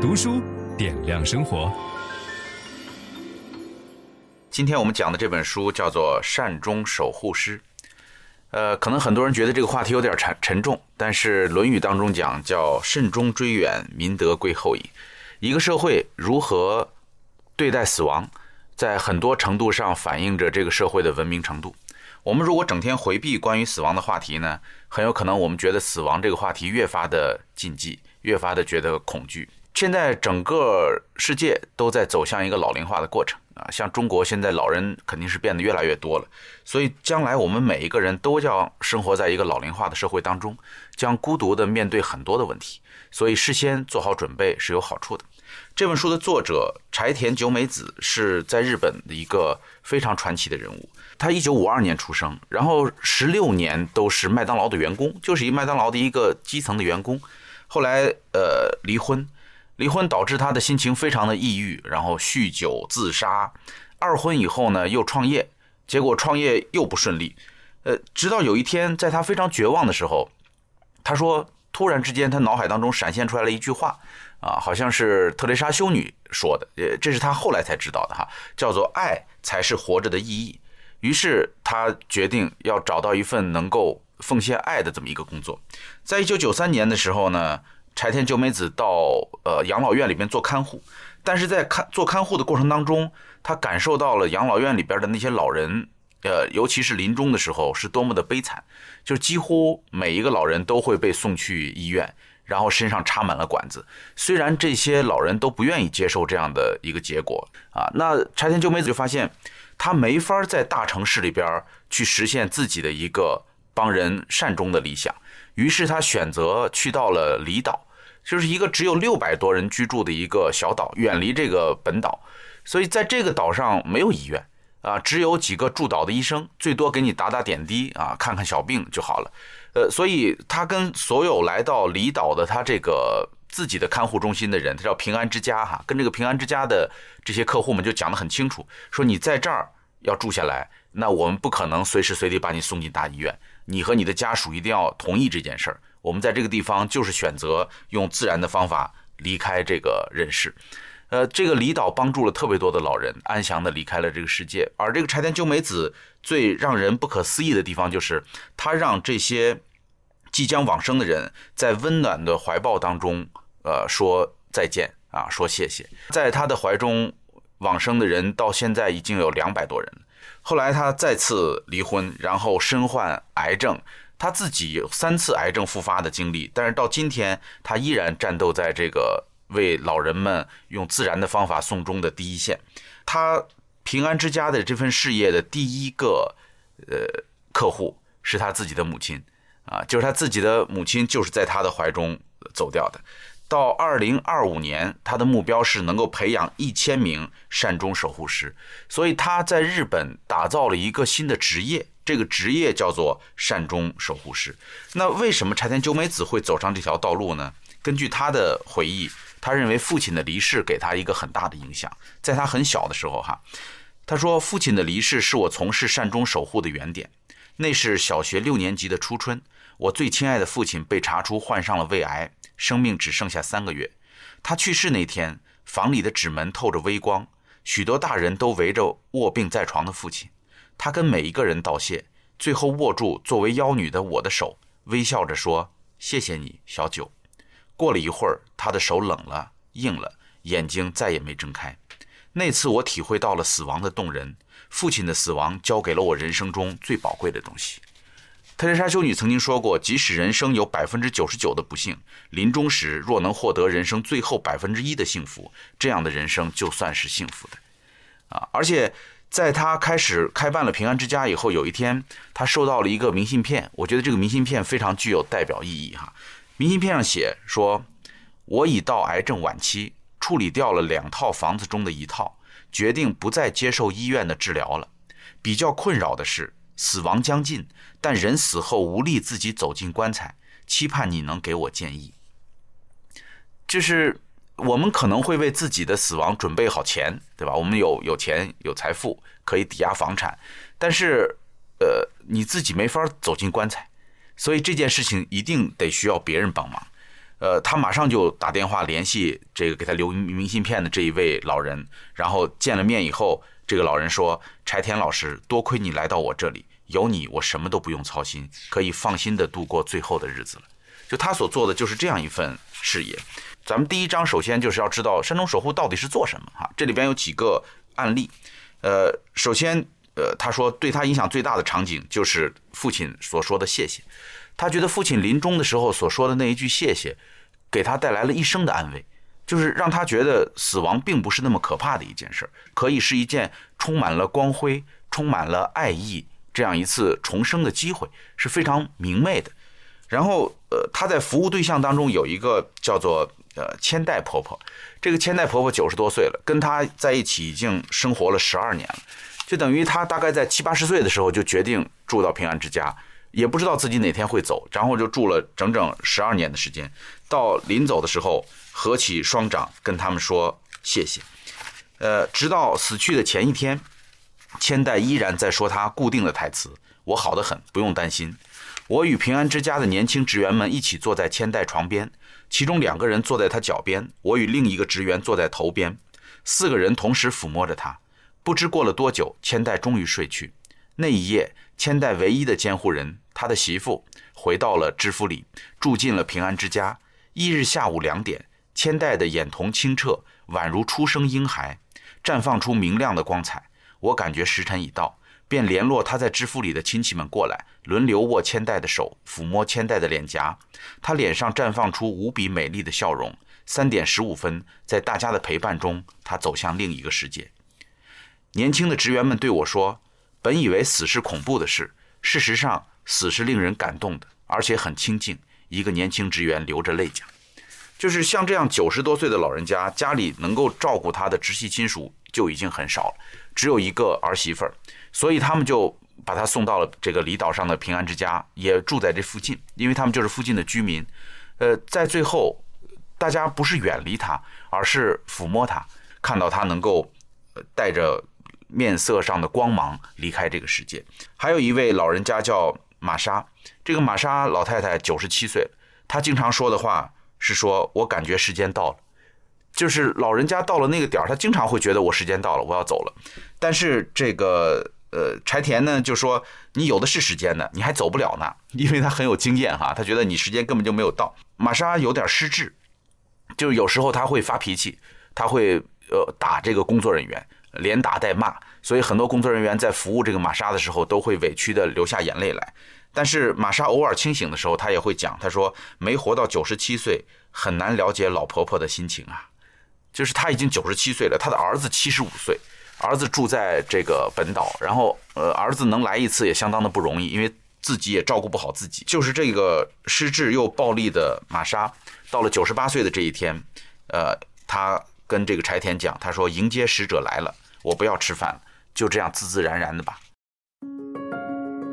读书点亮生活。今天我们讲的这本书叫做《善终守护师》。呃，可能很多人觉得这个话题有点沉沉重，但是《论语》当中讲叫“慎终追远，民德归后矣”。一个社会如何对待死亡，在很多程度上反映着这个社会的文明程度。我们如果整天回避关于死亡的话题呢，很有可能我们觉得死亡这个话题越发的禁忌，越发的觉得恐惧。现在整个世界都在走向一个老龄化的过程。啊，像中国现在老人肯定是变得越来越多了，所以将来我们每一个人都将生活在一个老龄化的社会当中，将孤独地面对很多的问题，所以事先做好准备是有好处的。这本书的作者柴田久美子是在日本的一个非常传奇的人物，他一九五二年出生，然后十六年都是麦当劳的员工，就是一麦当劳的一个基层的员工，后来呃离婚。离婚导致他的心情非常的抑郁，然后酗酒自杀。二婚以后呢，又创业，结果创业又不顺利。呃，直到有一天，在他非常绝望的时候，他说，突然之间，他脑海当中闪现出来了一句话，啊，好像是特蕾莎修女说的，呃，这是他后来才知道的哈，叫做“爱才是活着的意义”。于是他决定要找到一份能够奉献爱的这么一个工作。在一九九三年的时候呢。柴田久美子到呃养老院里面做看护，但是在看做看护的过程当中，他感受到了养老院里边的那些老人，呃，尤其是临终的时候是多么的悲惨，就几乎每一个老人都会被送去医院，然后身上插满了管子。虽然这些老人都不愿意接受这样的一个结果啊，那柴田久美子就发现，他没法在大城市里边去实现自己的一个帮人善终的理想，于是他选择去到了离岛。就是一个只有六百多人居住的一个小岛，远离这个本岛，所以在这个岛上没有医院啊，只有几个驻岛的医生，最多给你打打点滴啊，看看小病就好了。呃，所以他跟所有来到离岛的他这个自己的看护中心的人，他叫平安之家哈，跟这个平安之家的这些客户们就讲得很清楚，说你在这儿要住下来，那我们不可能随时随地把你送进大医院，你和你的家属一定要同意这件事儿。我们在这个地方就是选择用自然的方法离开这个人世，呃，这个离岛帮助了特别多的老人安详的离开了这个世界。而这个柴田久美子最让人不可思议的地方，就是他让这些即将往生的人在温暖的怀抱当中，呃，说再见啊，说谢谢。在他的怀中往生的人到现在已经有两百多人。后来他再次离婚，然后身患癌症。他自己有三次癌症复发的经历，但是到今天，他依然战斗在这个为老人们用自然的方法送终的第一线。他平安之家的这份事业的第一个呃客户是他自己的母亲啊，就是他自己的母亲就是在他的怀中走掉的。到二零二五年，他的目标是能够培养一千名善终守护师，所以他在日本打造了一个新的职业，这个职业叫做善终守护师。那为什么柴田久美子会走上这条道路呢？根据他的回忆，他认为父亲的离世给他一个很大的影响。在他很小的时候，哈，他说父亲的离世是我从事善终守护的原点。那是小学六年级的初春，我最亲爱的父亲被查出患上了胃癌。生命只剩下三个月，他去世那天，房里的纸门透着微光，许多大人都围着卧病在床的父亲。他跟每一个人道谢，最后握住作为妖女的我的手，微笑着说：“谢谢你，小九。”过了一会儿，他的手冷了，硬了，眼睛再也没睁开。那次我体会到了死亡的动人，父亲的死亡交给了我人生中最宝贵的东西。特蕾莎修女曾经说过：“即使人生有百分之九十九的不幸，临终时若能获得人生最后百分之一的幸福，这样的人生就算是幸福的。”啊！而且在她开始开办了平安之家以后，有一天她收到了一个明信片，我觉得这个明信片非常具有代表意义哈。明信片上写说：“我已到癌症晚期，处理掉了两套房子中的一套，决定不再接受医院的治疗了。比较困扰的是。”死亡将近，但人死后无力自己走进棺材，期盼你能给我建议。就是我们可能会为自己的死亡准备好钱，对吧？我们有有钱有财富可以抵押房产，但是呃，你自己没法走进棺材，所以这件事情一定得需要别人帮忙。呃，他马上就打电话联系这个给他留明信片的这一位老人，然后见了面以后，这个老人说：“柴田老师，多亏你来到我这里，有你我什么都不用操心，可以放心的度过最后的日子了。”就他所做的就是这样一份事业。咱们第一章首先就是要知道山中守护到底是做什么哈，这里边有几个案例，呃，首先。呃，他说对他影响最大的场景就是父亲所说的谢谢。他觉得父亲临终的时候所说的那一句谢谢，给他带来了一生的安慰，就是让他觉得死亡并不是那么可怕的一件事儿，可以是一件充满了光辉、充满了爱意这样一次重生的机会，是非常明媚的。然后，呃，他在服务对象当中有一个叫做呃千代婆婆，这个千代婆婆九十多岁了，跟他在一起已经生活了十二年了。就等于他大概在七八十岁的时候就决定住到平安之家，也不知道自己哪天会走，然后就住了整整十二年的时间。到临走的时候，合起双掌跟他们说谢谢。呃，直到死去的前一天，千代依然在说他固定的台词：“我好得很，不用担心。”我与平安之家的年轻职员们一起坐在千代床边，其中两个人坐在他脚边，我与另一个职员坐在头边，四个人同时抚摸着他。不知过了多久，千代终于睡去。那一夜，千代唯一的监护人，他的媳妇，回到了知府里，住进了平安之家。翌日下午两点，千代的眼瞳清澈，宛如初生婴孩，绽放出明亮的光彩。我感觉时辰已到，便联络他在知府里的亲戚们过来，轮流握千代的手，抚摸千代的脸颊。他脸上绽放出无比美丽的笑容。三点十五分，在大家的陪伴中，他走向另一个世界。年轻的职员们对我说：“本以为死是恐怖的事，事实上死是令人感动的，而且很清静。”一个年轻职员流着泪讲：“就是像这样九十多岁的老人家，家里能够照顾他的直系亲属就已经很少了，只有一个儿媳妇儿，所以他们就把他送到了这个离岛上的平安之家，也住在这附近，因为他们就是附近的居民。呃，在最后，大家不是远离他，而是抚摸他，看到他能够带着。”面色上的光芒离开这个世界。还有一位老人家叫玛莎，这个玛莎老太太九十七岁，她经常说的话是说：“我感觉时间到了。”就是老人家到了那个点儿，他经常会觉得我时间到了，我要走了。但是这个呃柴田呢就说：“你有的是时间呢，你还走不了呢。”因为他很有经验哈，他觉得你时间根本就没有到。玛莎有点失智，就是有时候他会发脾气，他会呃打这个工作人员。连打带骂，所以很多工作人员在服务这个玛莎的时候都会委屈地流下眼泪来。但是玛莎偶尔清醒的时候，她也会讲，她说没活到九十七岁，很难了解老婆婆的心情啊。就是她已经九十七岁了，她的儿子七十五岁，儿子住在这个本岛，然后呃儿子能来一次也相当的不容易，因为自己也照顾不好自己。就是这个失智又暴力的玛莎，到了九十八岁的这一天，呃，她。跟这个柴田讲，他说迎接使者来了，我不要吃饭了，就这样自自然然的吧。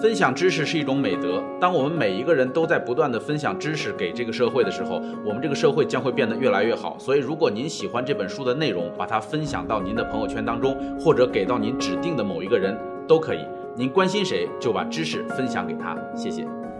分享知识是一种美德，当我们每一个人都在不断的分享知识给这个社会的时候，我们这个社会将会变得越来越好。所以，如果您喜欢这本书的内容，把它分享到您的朋友圈当中，或者给到您指定的某一个人都可以。您关心谁，就把知识分享给他。谢谢。